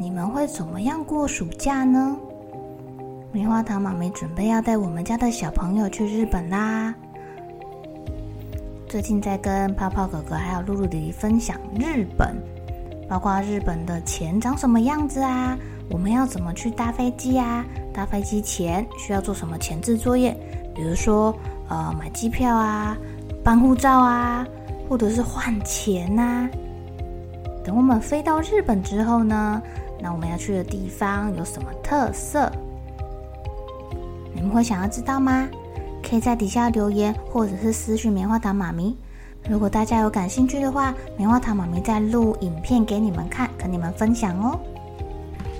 你们会怎么样过暑假呢？棉花糖妈咪准备要带我们家的小朋友去日本啦。最近在跟泡泡哥哥还有露露弟弟分享日本，包括日本的钱长什么样子啊？我们要怎么去搭飞机啊？搭飞机前需要做什么前置作业？比如说，呃，买机票啊，办护照啊，或者是换钱呐。等我们飞到日本之后呢，那我们要去的地方有什么特色？你们会想要知道吗？可以在底下留言，或者是私讯棉花糖妈咪。如果大家有感兴趣的话，棉花糖妈咪再录影片给你们看，跟你们分享哦。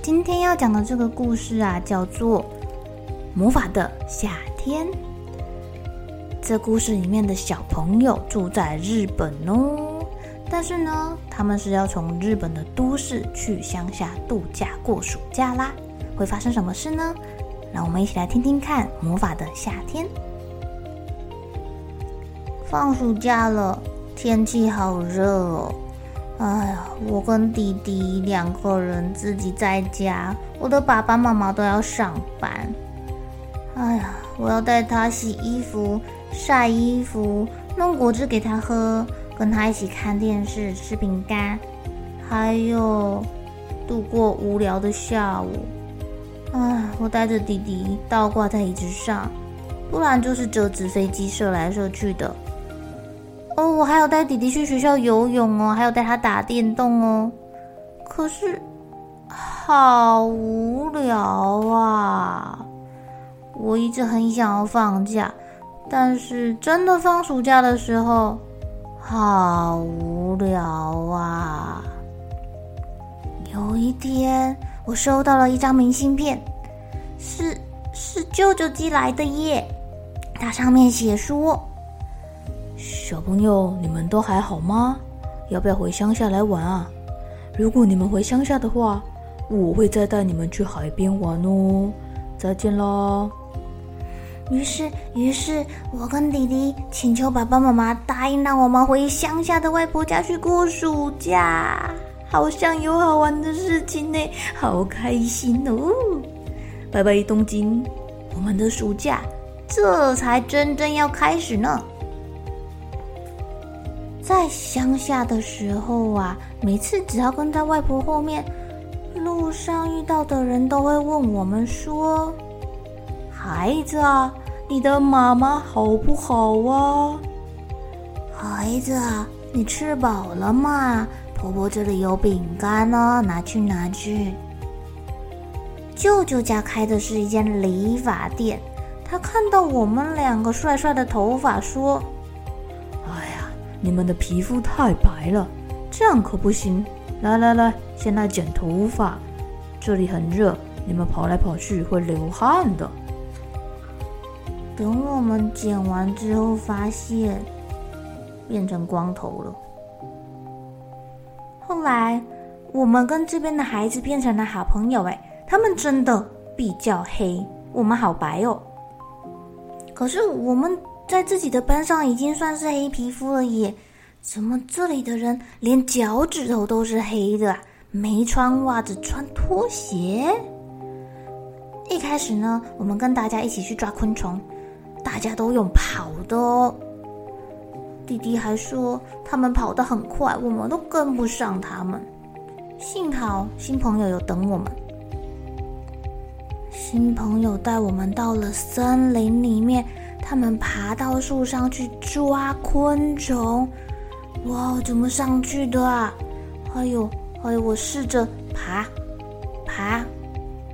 今天要讲的这个故事啊，叫做《魔法的夏天》。这故事里面的小朋友住在日本哦。但是呢，他们是要从日本的都市去乡下度假过暑假啦，会发生什么事呢？让我们一起来听听看《魔法的夏天》。放暑假了，天气好热哦！哎呀，我跟弟弟两个人自己在家，我的爸爸妈妈都要上班。哎呀，我要带他洗衣服、晒衣服、弄果汁给他喝。跟他一起看电视、吃饼干，还有度过无聊的下午。唉，我带着弟弟倒挂在椅子上，不然就是折纸飞机射来射去的。哦，我还要带弟弟去学校游泳哦，还有带他打电动哦。可是好无聊啊！我一直很想要放假，但是真的放暑假的时候。好无聊啊！有一天，我收到了一张明信片，是是舅舅寄来的耶。它上面写说：“小朋友，你们都还好吗？要不要回乡下来玩啊？如果你们回乡下的话，我会再带你们去海边玩哦。再见啦！”于是，于是我跟弟弟请求爸爸妈妈答应让我们回乡下的外婆家去过暑假，好像有好玩的事情呢，好开心哦！拜拜东京，我们的暑假这才真正要开始呢。在乡下的时候啊，每次只要跟在外婆后面，路上遇到的人都会问我们说。孩子啊，你的妈妈好不好啊？孩子啊，你吃饱了吗？婆婆这里有饼干呢，拿去拿去。舅舅家开的是一间理发店，他看到我们两个帅帅的头发，说：“哎呀，你们的皮肤太白了，这样可不行。来来来，先来剪头发，这里很热，你们跑来跑去会流汗的。”等我们剪完之后，发现变成光头了。后来我们跟这边的孩子变成了好朋友，哎，他们真的比较黑，我们好白哦。可是我们在自己的班上已经算是黑皮肤了耶，怎么这里的人连脚趾头都是黑的啊？没穿袜子，穿拖鞋。一开始呢，我们跟大家一起去抓昆虫。大家都用跑的哦，弟弟还说他们跑得很快，我们都跟不上他们。幸好新朋友有等我们。新朋友带我们到了森林里面，他们爬到树上去抓昆虫。哇，怎么上去的啊？哎呦，哎呦，我试着爬，爬，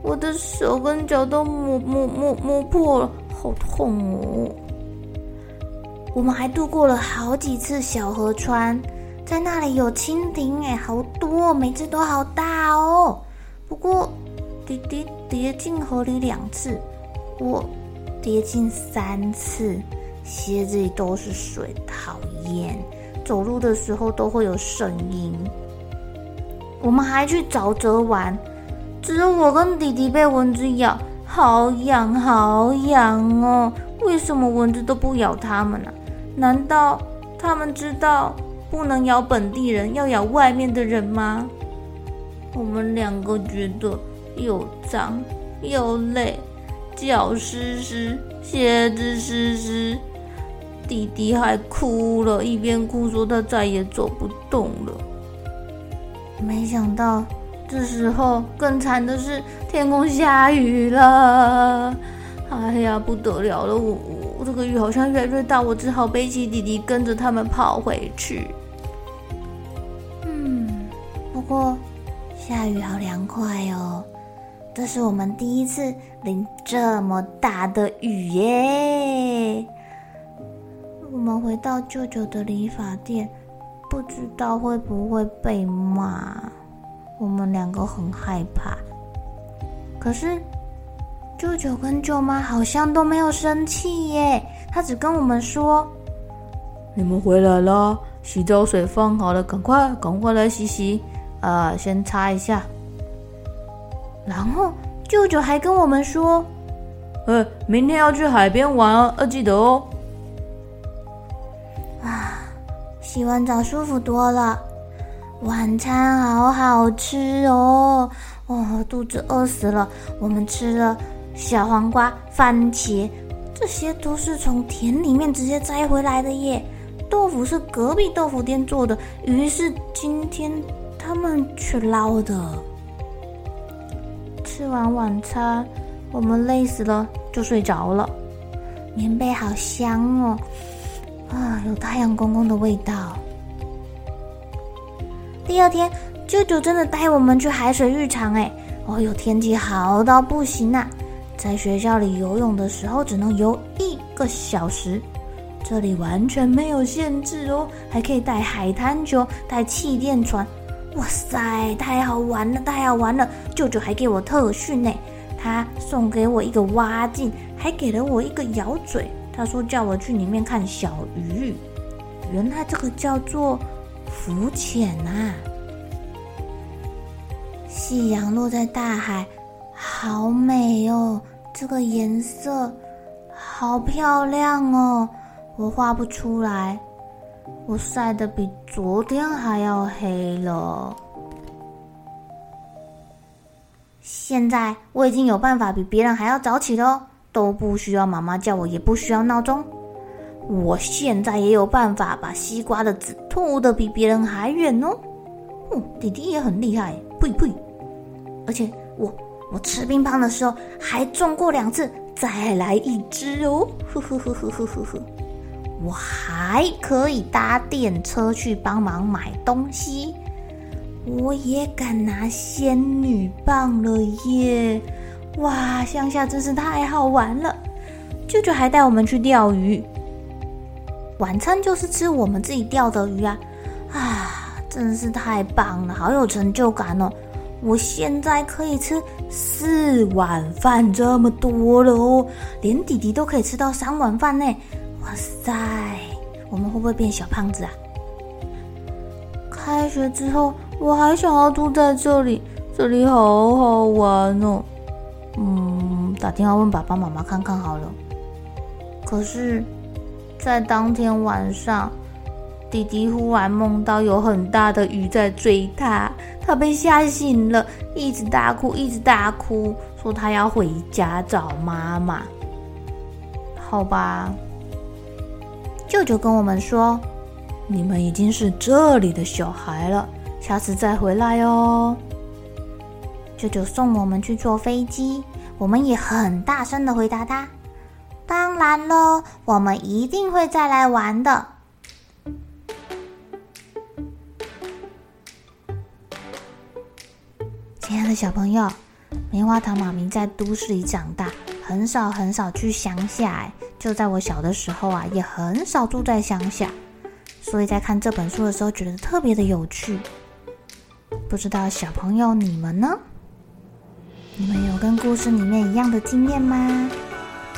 我的手跟脚都磨磨磨磨破了，好痛哦！我们还渡过了好几次小河川，在那里有蜻蜓哎，好多，每只都好大哦。不过，弟弟跌进河里两次，我跌进三次，鞋子里都是水，讨厌。走路的时候都会有声音。我们还去沼泽玩，只有我跟弟弟被蚊子咬，好痒好痒哦！为什么蚊子都不咬他们呢？难道他们知道不能咬本地人，要咬外面的人吗？我们两个觉得又脏又累，脚湿湿，鞋子湿湿，弟弟还哭了，一边哭说他再也走不动了。没想到这时候更惨的是天空下雨了，哎呀，不得了了！我我这个雨好像越来越大，我只好背起弟弟跟着他们跑回去。嗯，不过下雨好凉快哦，这是我们第一次淋这么大的雨耶。我们回到舅舅的理发店。不知道会不会被骂，我们两个很害怕。可是舅舅跟舅妈好像都没有生气耶，他只跟我们说：“你们回来了，洗澡水放好了，赶快赶快来洗洗，啊、呃，先擦一下。”然后舅舅还跟我们说：“呃，明天要去海边玩哦，要记得哦。”啊洗完澡舒服多了，晚餐好好吃哦！哦，肚子饿死了。我们吃了小黄瓜、番茄，这些都是从田里面直接摘回来的耶。豆腐是隔壁豆腐店做的，鱼是今天他们去捞的。吃完晚餐，我们累死了，就睡着了。棉被好香哦。啊，有太阳公公的味道。第二天，舅舅真的带我们去海水浴场，哎，哦哟，天气好到不行啊！在学校里游泳的时候，只能游一个小时，这里完全没有限制哦，还可以带海滩球、带气垫船，哇塞，太好玩了，太好玩了！舅舅还给我特训呢，他送给我一个蛙镜，还给了我一个咬嘴。他说叫我去里面看小鱼，原来这个叫做浮潜啊！夕阳落在大海，好美哦！这个颜色好漂亮哦，我画不出来，我晒得比昨天还要黑了。现在我已经有办法比别人还要早起了哦。都不需要妈妈叫我，也不需要闹钟。我现在也有办法把西瓜的籽吐得比别人还远哦。哦，弟弟也很厉害，呸呸！而且我我吃冰棒的时候还中过两次，再来一只哦。呵呵呵呵呵呵呵。我还可以搭电车去帮忙买东西，我也敢拿仙女棒了耶！哇，乡下真是太好玩了！舅舅还带我们去钓鱼，晚餐就是吃我们自己钓的鱼啊！啊，真是太棒了，好有成就感哦！我现在可以吃四碗饭这么多了哦，连弟弟都可以吃到三碗饭呢！哇塞，我们会不会变小胖子啊？开学之后，我还想要住在这里，这里好好玩哦！嗯，打电话问爸爸妈妈看看好了。可是，在当天晚上，弟弟忽然梦到有很大的鱼在追他，他被吓醒了，一直大哭，一直大哭，说他要回家找妈妈。好吧，舅舅跟我们说，你们已经是这里的小孩了，下次再回来哦。舅舅送我们去坐飞机，我们也很大声的回答他：“当然喽，我们一定会再来玩的。”亲爱的小朋友，棉花糖妈咪在都市里长大，很少很少去乡下。哎，就在我小的时候啊，也很少住在乡下，所以在看这本书的时候，觉得特别的有趣。不知道小朋友你们呢？你们有跟故事里面一样的经验吗？